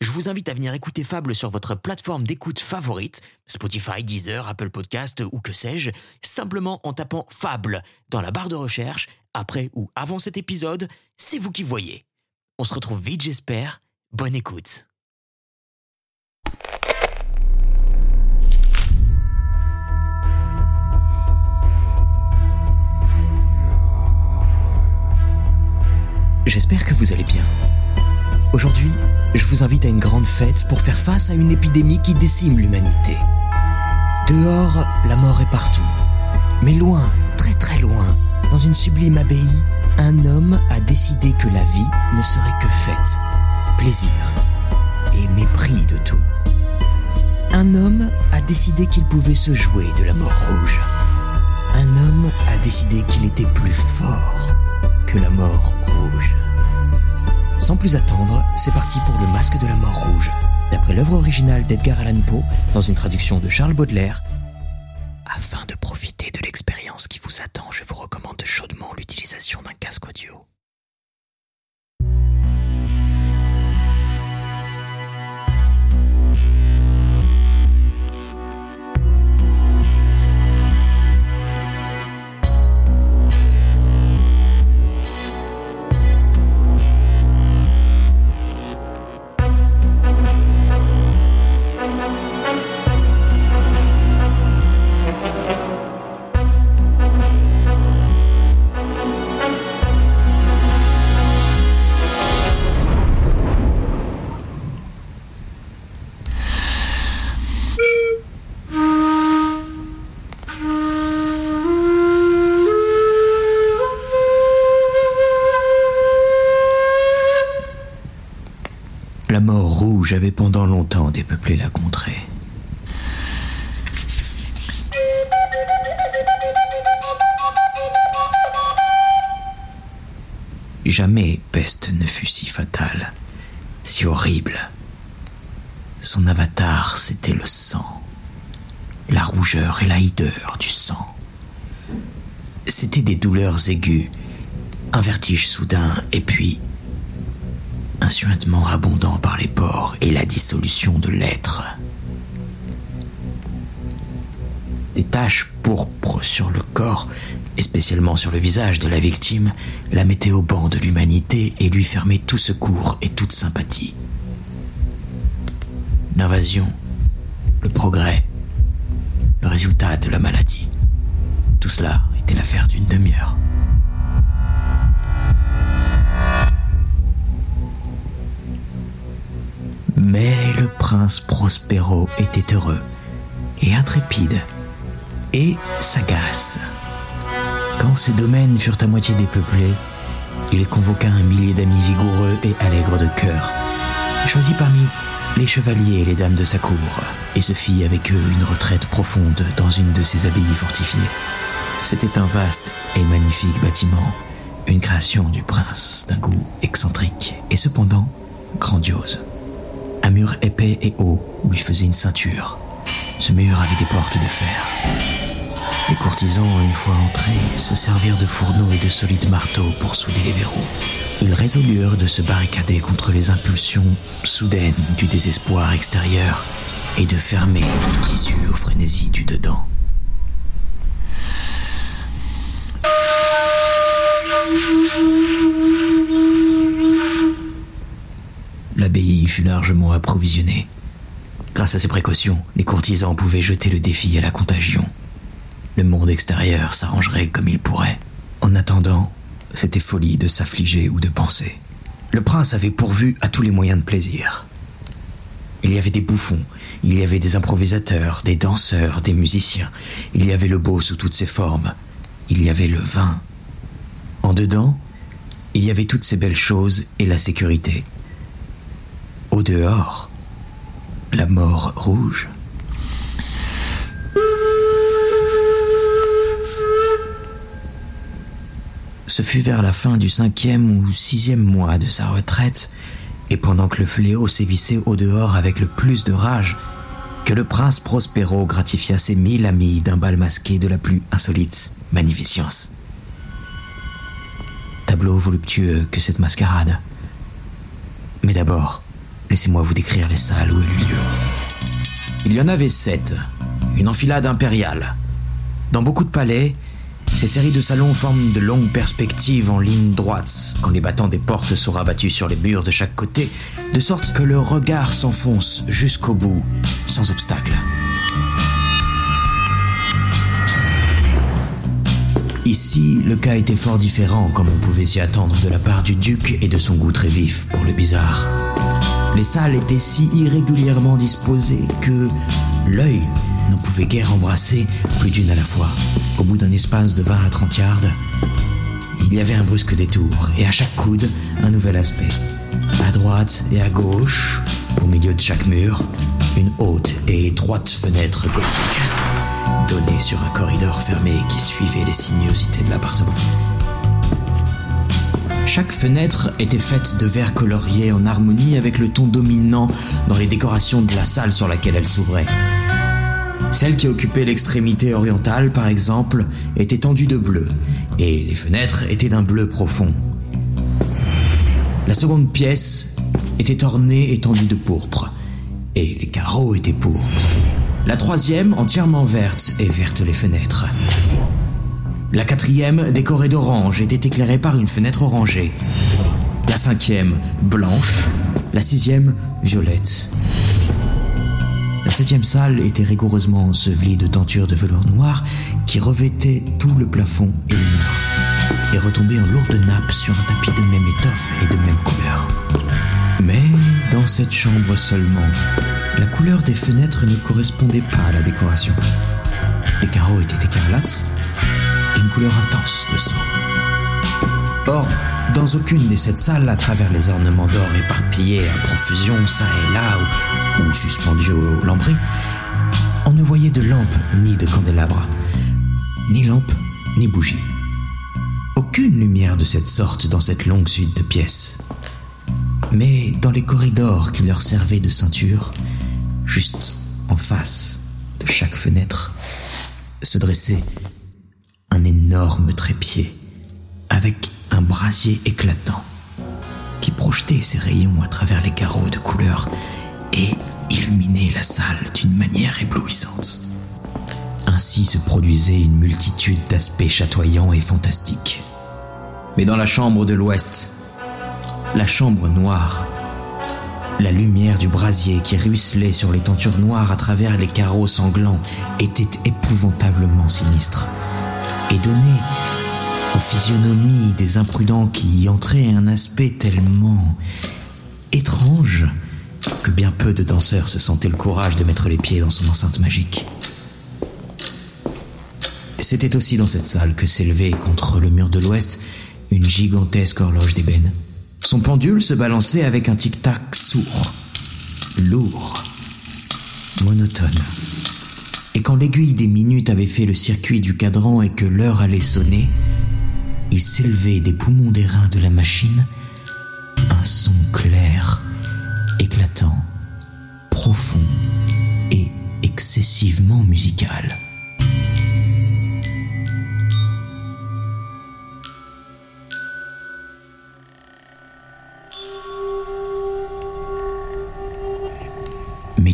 Je vous invite à venir écouter Fable sur votre plateforme d'écoute favorite, Spotify, Deezer, Apple Podcast ou que sais-je, simplement en tapant Fable dans la barre de recherche, après ou avant cet épisode, c'est vous qui voyez. On se retrouve vite j'espère, bonne écoute. J'espère que vous allez bien. Aujourd'hui, je vous invite à une grande fête pour faire face à une épidémie qui décime l'humanité. Dehors, la mort est partout. Mais loin, très très loin, dans une sublime abbaye, un homme a décidé que la vie ne serait que fête, plaisir et mépris de tout. Un homme a décidé qu'il pouvait se jouer de la mort rouge. Un homme a décidé qu'il était plus fort que la mort rouge. Sans plus attendre, c'est parti pour le masque de la mort rouge, d'après l'œuvre originale d'Edgar Allan Poe, dans une traduction de Charles Baudelaire. Afin de profiter de l'expérience qui vous attend, je vous recommande chaudement l'utilisation d'un casque audio. Avait pendant longtemps dépeuplé la contrée. Jamais peste ne fut si fatale, si horrible. Son avatar, c'était le sang, la rougeur et la hideur du sang. C'était des douleurs aiguës, un vertige soudain, et puis un suintement abondant par les pores et la dissolution de l'être. Des taches pourpres sur le corps, et spécialement sur le visage de la victime, la mettaient au banc de l'humanité et lui fermaient tout secours et toute sympathie. L'invasion, le progrès, le résultat de la maladie, tout cela était l'affaire d'une demi-heure. Mais le prince Prospero était heureux et intrépide et sagace. Quand ses domaines furent à moitié dépeuplés, il convoqua un millier d'amis vigoureux et allègres de cœur. Choisit parmi les chevaliers et les dames de sa cour et se fit avec eux une retraite profonde dans une de ses abbayes fortifiées. C'était un vaste et magnifique bâtiment, une création du prince d'un goût excentrique et cependant grandiose. Un mur épais et haut lui faisait une ceinture. Ce mur avait des portes de fer. Les courtisans, une fois entrés, se servirent de fourneaux et de solides marteaux pour souder les verrous. Ils résolurent de se barricader contre les impulsions soudaines du désespoir extérieur et de fermer toute issue aux frénésies du dedans. L'abbaye fut largement approvisionnée. Grâce à ces précautions, les courtisans pouvaient jeter le défi à la contagion. Le monde extérieur s'arrangerait comme il pourrait. En attendant, c'était folie de s'affliger ou de penser. Le prince avait pourvu à tous les moyens de plaisir. Il y avait des bouffons, il y avait des improvisateurs, des danseurs, des musiciens, il y avait le beau sous toutes ses formes, il y avait le vin. En dedans, il y avait toutes ces belles choses et la sécurité. Au dehors, la mort rouge. Ce fut vers la fin du cinquième ou sixième mois de sa retraite, et pendant que le fléau sévissait au dehors avec le plus de rage, que le prince Prospero gratifia ses mille amis d'un bal masqué de la plus insolite magnificence. Tableau voluptueux que cette mascarade. Mais d'abord, laissez-moi vous décrire les salles où eut lieu. Il y en avait sept, une enfilade impériale. Dans beaucoup de palais, ces séries de salons forment de longues perspectives en ligne droite quand les battants des portes sont rabattus sur les murs de chaque côté, de sorte que le regard s'enfonce jusqu'au bout, sans obstacle. Ici, le cas était fort différent, comme on pouvait s'y attendre de la part du duc et de son goût très vif pour le bizarre. Les salles étaient si irrégulièrement disposées que l'œil n'en pouvait guère embrasser plus d'une à la fois. Au bout d'un espace de 20 à 30 yards, il y avait un brusque détour, et à chaque coude, un nouvel aspect. À droite et à gauche, au milieu de chaque mur, une haute et étroite fenêtre gothique, donnée sur un corridor fermé qui suivait les sinuosités de l'appartement. Chaque fenêtre était faite de verre colorié en harmonie avec le ton dominant dans les décorations de la salle sur laquelle elle s'ouvrait. Celle qui occupait l'extrémité orientale, par exemple, était tendue de bleu, et les fenêtres étaient d'un bleu profond. La seconde pièce était ornée et tendue de pourpre, et les carreaux étaient pourpres. La troisième, entièrement verte, et verte les fenêtres. La quatrième, décorée d'orange, était éclairée par une fenêtre orangée. La cinquième, blanche. La sixième, violette. La septième salle était rigoureusement ensevelie de tentures de velours noir qui revêtaient tout le plafond et les murs, et retombaient en lourdes nappes sur un tapis de même étoffe et de même couleur. Mais dans cette chambre seulement, la couleur des fenêtres ne correspondait pas à la décoration. Les carreaux étaient écarlates, d'une couleur intense de sang. Or, dans aucune des sept salles, à travers les ornements d'or éparpillés à profusion, ça et là, ou, suspendus au lambris, on ne voyait de lampe ni de candélabre, ni lampe ni bougie. Aucune lumière de cette sorte dans cette longue suite de pièces. Mais dans les corridors qui leur servaient de ceinture, juste en face de chaque fenêtre, se dressait énorme trépied avec un brasier éclatant qui projetait ses rayons à travers les carreaux de couleur et illuminait la salle d'une manière éblouissante. Ainsi se produisait une multitude d'aspects chatoyants et fantastiques. Mais dans la chambre de l'ouest, la chambre noire, la lumière du brasier qui ruisselait sur les tentures noires à travers les carreaux sanglants était épouvantablement sinistre et donnait aux physionomies des imprudents qui y entraient un aspect tellement étrange que bien peu de danseurs se sentaient le courage de mettre les pieds dans son enceinte magique. C'était aussi dans cette salle que s'élevait contre le mur de l'ouest une gigantesque horloge d'ébène. Son pendule se balançait avec un tic-tac sourd, lourd, monotone. Et quand l'aiguille des minutes avait fait le circuit du cadran et que l'heure allait sonner, il s'élevait des poumons d'airain de la machine un son clair, éclatant, profond et excessivement musical.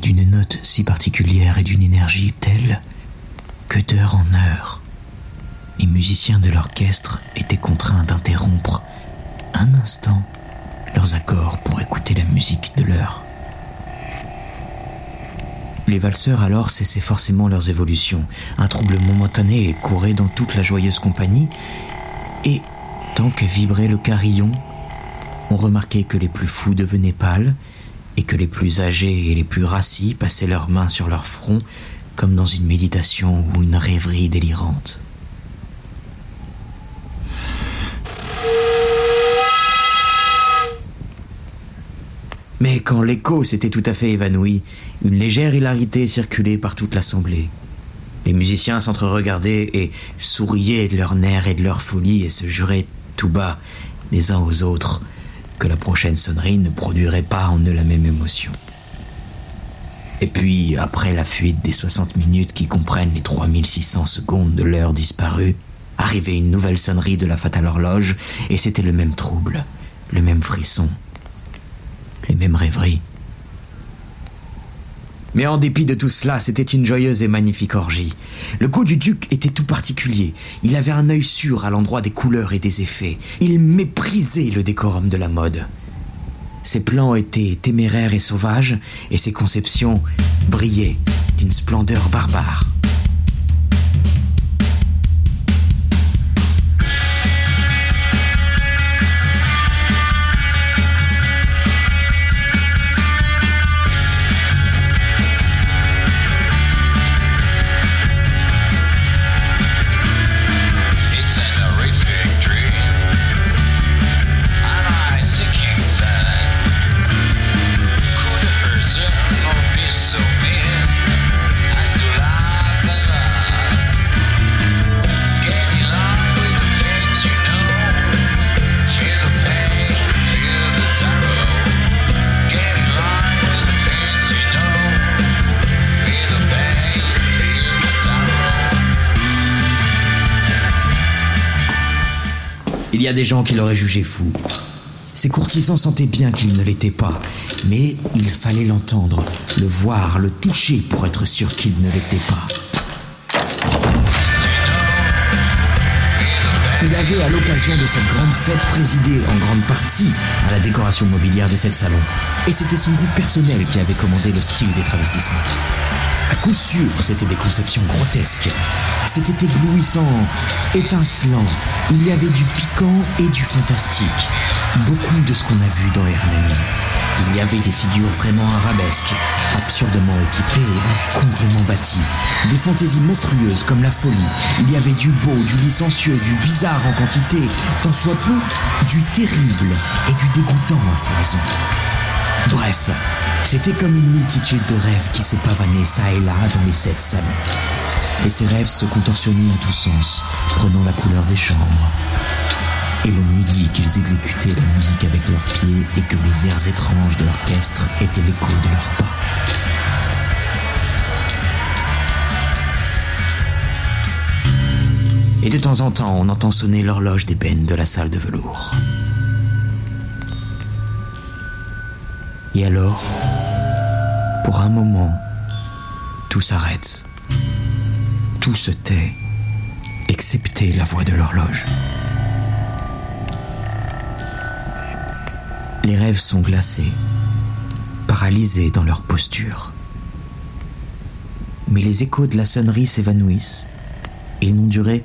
D'une note si particulière et d'une énergie telle que d'heure en heure, les musiciens de l'orchestre étaient contraints d'interrompre un instant leurs accords pour écouter la musique de l'heure. Les valseurs alors cessaient forcément leurs évolutions. Un trouble momentané courait dans toute la joyeuse compagnie, et tant que vibrait le carillon, on remarquait que les plus fous devenaient pâles, et que les plus âgés et les plus rassis passaient leurs mains sur leur front comme dans une méditation ou une rêverie délirante. Mais quand l'écho s'était tout à fait évanoui, une légère hilarité circulait par toute l'assemblée. Les musiciens s'entreregardaient et souriaient de leurs nerfs et de leur folie et se juraient tout bas, les uns aux autres, que la prochaine sonnerie ne produirait pas en eux la même émotion. Et puis, après la fuite des 60 minutes qui comprennent les 3600 secondes de l'heure disparue, arrivait une nouvelle sonnerie de la fatale horloge, et c'était le même trouble, le même frisson, les mêmes rêveries. Mais en dépit de tout cela, c'était une joyeuse et magnifique orgie. Le coup du duc était tout particulier. Il avait un œil sûr à l'endroit des couleurs et des effets. Il méprisait le décorum de la mode. Ses plans étaient téméraires et sauvages, et ses conceptions brillaient d'une splendeur barbare. Des gens qui l'auraient jugé fou. Ces courtisans sentaient bien qu'il ne l'était pas, mais il fallait l'entendre, le voir, le toucher pour être sûr qu'il ne l'était pas. Il avait, à l'occasion de cette grande fête, présidé en grande partie à la décoration mobilière de cette salon. Et c'était son goût personnel qui avait commandé le style des travestissements. À coup sûr, c'était des conceptions grotesques. C'était éblouissant, étincelant. Il y avait du piquant et du fantastique. Beaucoup de ce qu'on a vu dans Hernani. Il y avait des figures vraiment arabesques, absurdement équipées et incongrument bâties. Des fantaisies monstrueuses comme la folie. Il y avait du beau, du licencieux, du bizarre en quantité, tant soit peu du terrible et du dégoûtant à foison. Bref, c'était comme une multitude de rêves qui se pavanaient ça et là dans les sept salons. Et ces rêves se contorsionnaient en tous sens, prenant la couleur des chambres. Et l'on eût dit qu'ils exécutaient la musique avec leurs pieds et que les airs étranges de l'orchestre étaient l'écho de leurs pas. Et de temps en temps, on entend sonner l'horloge d'ébène de la salle de velours. Et alors, pour un moment, tout s'arrête. Tout se tait, excepté la voix de l'horloge. Les rêves sont glacés, paralysés dans leur posture. Mais les échos de la sonnerie s'évanouissent. Ils n'ont duré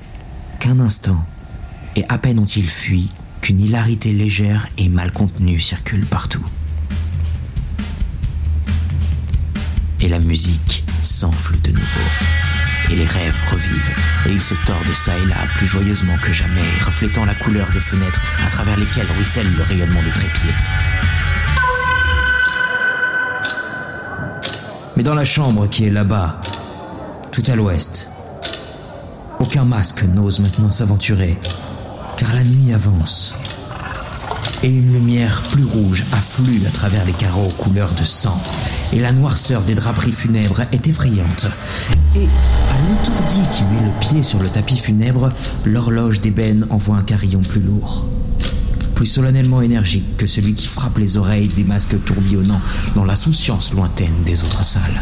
qu'un instant, et à peine ont-ils fui qu'une hilarité légère et mal contenue circule partout. Et la musique s'enfle de nouveau. Et les rêves revivent. Et ils se tordent ça et là plus joyeusement que jamais, reflétant la couleur des fenêtres à travers lesquelles ruisselle le rayonnement des trépieds. Mais dans la chambre qui est là-bas, tout à l'ouest, aucun masque n'ose maintenant s'aventurer, car la nuit avance et une lumière plus rouge afflue à travers les carreaux couleur de sang, et la noirceur des draperies funèbres est effrayante. Et à l'étourdi qui met le pied sur le tapis funèbre, l'horloge d'ébène envoie un carillon plus lourd. Plus solennellement énergique que celui qui frappe les oreilles des masques tourbillonnants dans la souciance lointaine des autres salles.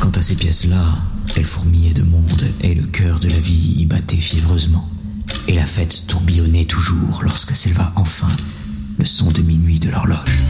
Quant à ces pièces-là, elles fourmillaient de monde et le cœur de la vie y battait fiévreusement. Et la fête tourbillonnait toujours lorsque s'éleva enfin le son de minuit de l'horloge.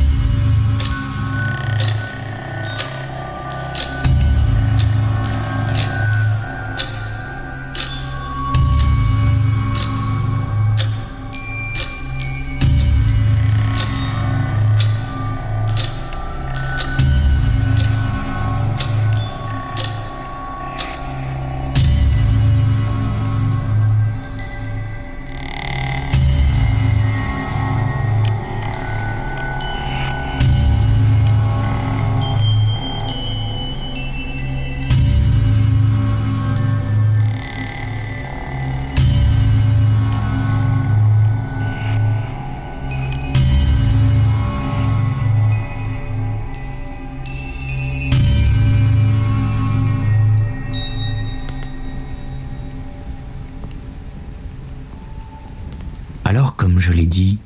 Dit,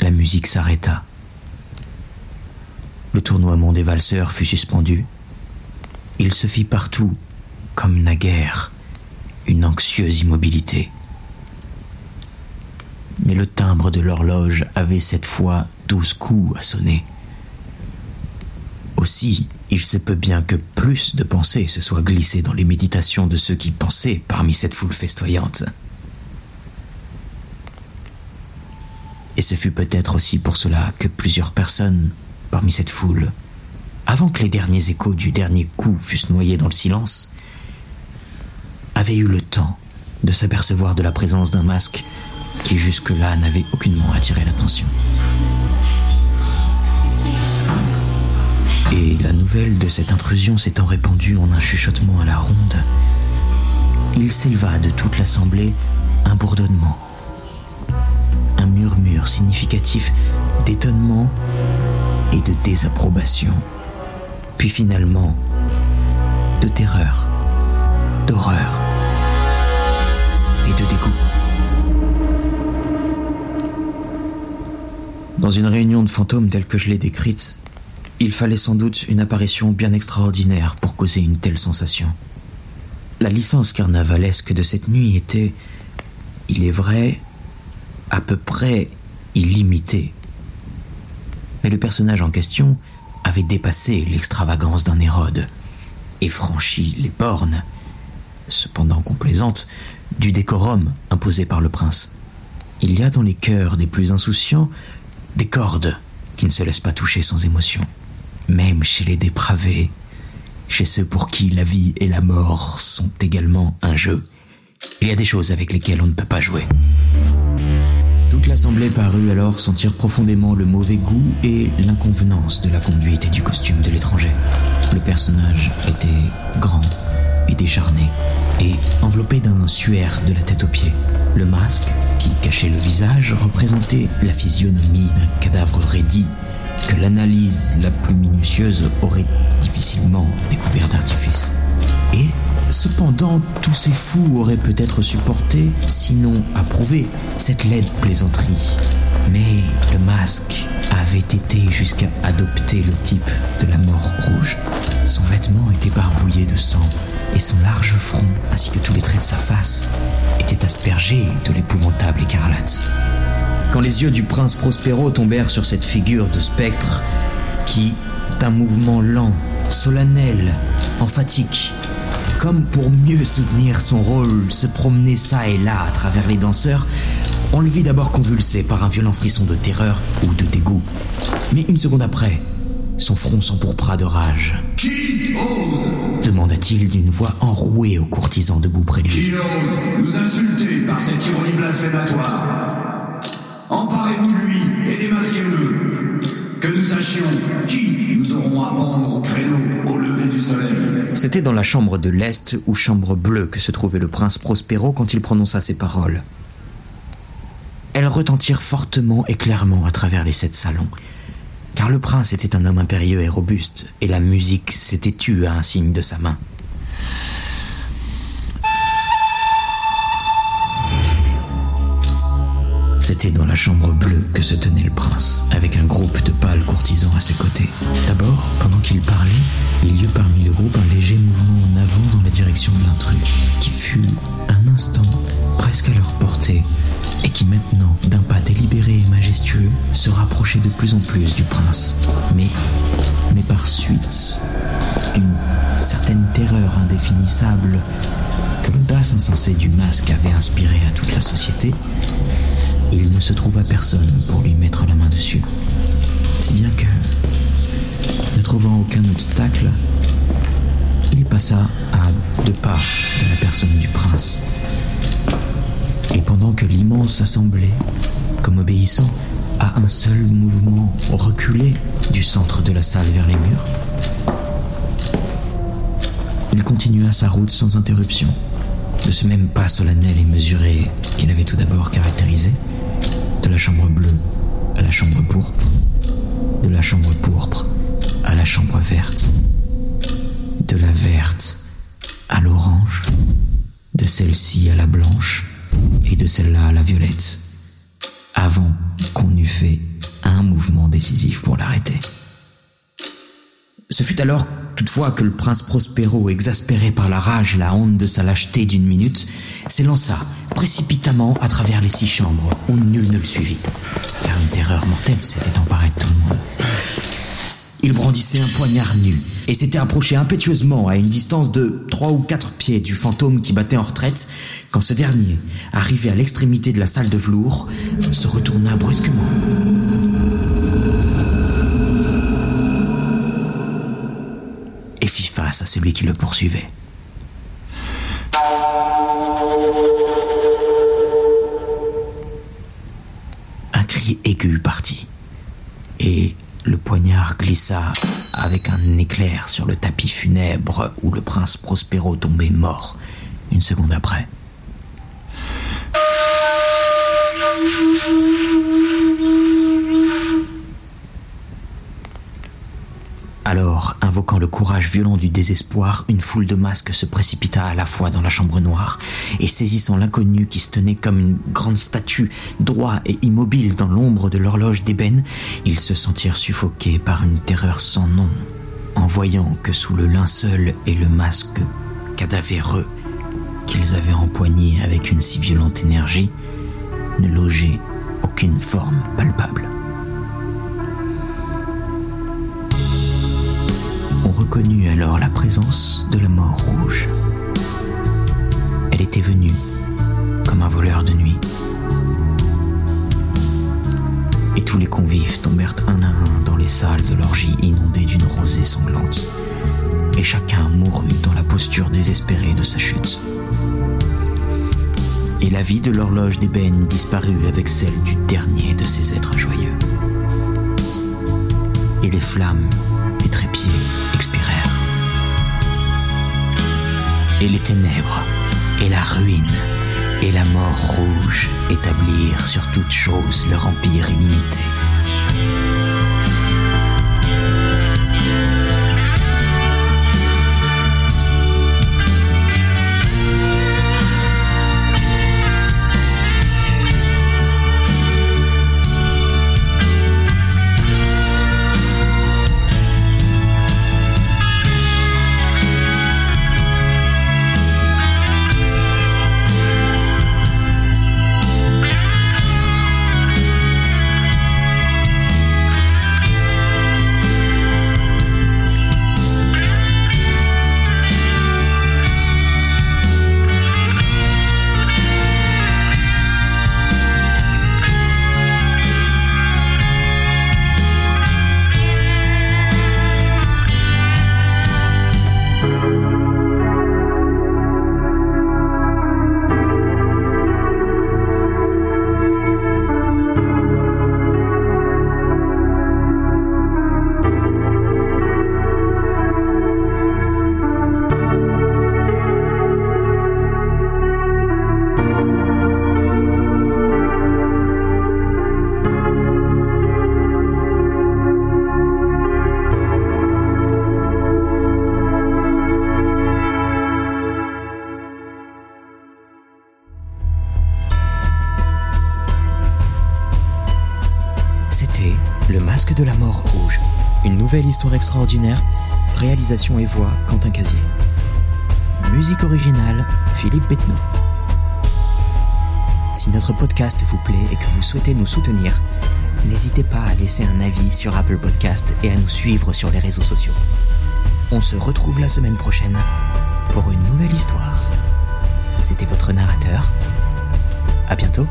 la musique s'arrêta. Le tournoiement des valseurs fut suspendu. Il se fit partout, comme naguère, une anxieuse immobilité. Mais le timbre de l'horloge avait cette fois douze coups à sonner. Aussi, il se peut bien que plus de pensées se soient glissées dans les méditations de ceux qui pensaient parmi cette foule festoyante. Et ce fut peut-être aussi pour cela que plusieurs personnes parmi cette foule, avant que les derniers échos du dernier coup fussent noyés dans le silence, avaient eu le temps de s'apercevoir de la présence d'un masque qui jusque-là n'avait aucunement attiré l'attention. Et la nouvelle de cette intrusion s'étant répandue en un chuchotement à la ronde, il s'éleva de toute l'assemblée un bourdonnement, un murmure significatif d'étonnement et de désapprobation, puis finalement de terreur, d'horreur et de dégoût. Dans une réunion de fantômes telle que je l'ai décrite, il fallait sans doute une apparition bien extraordinaire pour causer une telle sensation. La licence carnavalesque de cette nuit était, il est vrai, à peu près illimitée. Mais le personnage en question avait dépassé l'extravagance d'un Hérode et franchi les bornes, cependant complaisante, du décorum imposé par le prince. Il y a dans les cœurs des plus insouciants des cordes qui ne se laissent pas toucher sans émotion même chez les dépravés, chez ceux pour qui la vie et la mort sont également un jeu. Il y a des choses avec lesquelles on ne peut pas jouer. Toute l'assemblée parut alors sentir profondément le mauvais goût et l'inconvenance de la conduite et du costume de l'étranger. Le personnage était grand et décharné, et enveloppé d'un suaire de la tête aux pieds. Le masque, qui cachait le visage, représentait la physionomie d'un cadavre raidi que l'analyse la plus minutieuse aurait difficilement découvert d'artifice. Et cependant, tous ces fous auraient peut-être supporté, sinon approuvé, cette laide plaisanterie. Mais le masque avait été jusqu'à adopter le type de la mort rouge. Son vêtement était barbouillé de sang et son large front, ainsi que tous les traits de sa face, étaient aspergés de l'épouvantable écarlate quand les yeux du prince Prospero tombèrent sur cette figure de spectre qui, d'un mouvement lent, solennel, emphatique, comme pour mieux soutenir son rôle, se promenait ça et là à travers les danseurs, on le vit d'abord convulsé par un violent frisson de terreur ou de dégoût. Mais une seconde après, son front s'empourpra de rage. Qui ose demanda-t-il d'une voix enrouée aux courtisans debout près de lui. Qui ose nous insulter par cette ironie blasphématoire? Emparez-vous de lui et démasquez-le. Que nous sachions qui nous aurons à pendre au créneau au lever du soleil. C'était dans la chambre de l'Est ou chambre bleue que se trouvait le prince Prospero quand il prononça ces paroles. Elles retentirent fortement et clairement à travers les sept salons, car le prince était un homme impérieux et robuste, et la musique s'était tue à un signe de sa main. C'était dans la chambre bleue que se tenait le prince, avec un groupe de pâles courtisans à ses côtés. D'abord, pendant qu'il parlait, il y eut parmi le groupe un léger mouvement en avant dans la direction de l'intrus, qui fut un instant presque à leur portée, et qui maintenant, d'un pas délibéré et majestueux, se rapprochait de plus en plus du prince. Mais, mais par suite, d'une certaine terreur indéfinissable que l'audace insensée du masque avait inspiré à toute la société, il ne se trouva personne pour lui mettre la main dessus. Si bien que, ne trouvant aucun obstacle, il passa à deux pas de la personne du prince. Et pendant que l'immense assemblée, comme obéissant à un seul mouvement, reculait du centre de la salle vers les murs, il continua sa route sans interruption, de ce même pas solennel et mesuré qu'il avait tout d'abord caractérisé, de la chambre bleue à la chambre pourpre, de la chambre pourpre à la chambre verte, de la verte à l'orange, de celle-ci à la blanche et de celle-là à la violette, avant qu'on eût fait un mouvement décisif pour l'arrêter. Ce fut alors toutefois que le prince Prospero, exaspéré par la rage et la honte de sa lâcheté d'une minute, s'élança précipitamment à travers les six chambres où nul ne le suivit, car une terreur mortelle s'était emparée de tout le monde. Il brandissait un poignard nu et s'était approché impétueusement à une distance de trois ou quatre pieds du fantôme qui battait en retraite quand ce dernier, arrivé à l'extrémité de la salle de velours, se retourna brusquement. Et fit à celui qui le poursuivait. Un cri aigu partit et le poignard glissa avec un éclair sur le tapis funèbre où le prince Prospero tombait mort une seconde après. Alors, invoquant le courage violent du désespoir, une foule de masques se précipita à la fois dans la chambre noire, et saisissant l'inconnu qui se tenait comme une grande statue, droit et immobile dans l'ombre de l'horloge d'ébène, ils se sentirent suffoqués par une terreur sans nom, en voyant que sous le linceul et le masque cadavéreux qu'ils avaient empoigné avec une si violente énergie, ne logeait aucune forme palpable. Reconnut alors la présence de la mort rouge. Elle était venue comme un voleur de nuit. Et tous les convives tombèrent un à un dans les salles de l'orgie inondées d'une rosée sanglante. Et chacun mourut dans la posture désespérée de sa chute. Et la vie de l'horloge d'ébène disparut avec celle du dernier de ces êtres joyeux. Et les flammes des trépieds expirèrent. Et les ténèbres, et la ruine, et la mort rouge établirent sur toute chose leur empire illimité. Réalisation et voix Quentin Casier. Musique originale Philippe Bettenot. Si notre podcast vous plaît et que vous souhaitez nous soutenir, n'hésitez pas à laisser un avis sur Apple Podcast et à nous suivre sur les réseaux sociaux. On se retrouve la semaine prochaine pour une nouvelle histoire. C'était votre narrateur. À bientôt.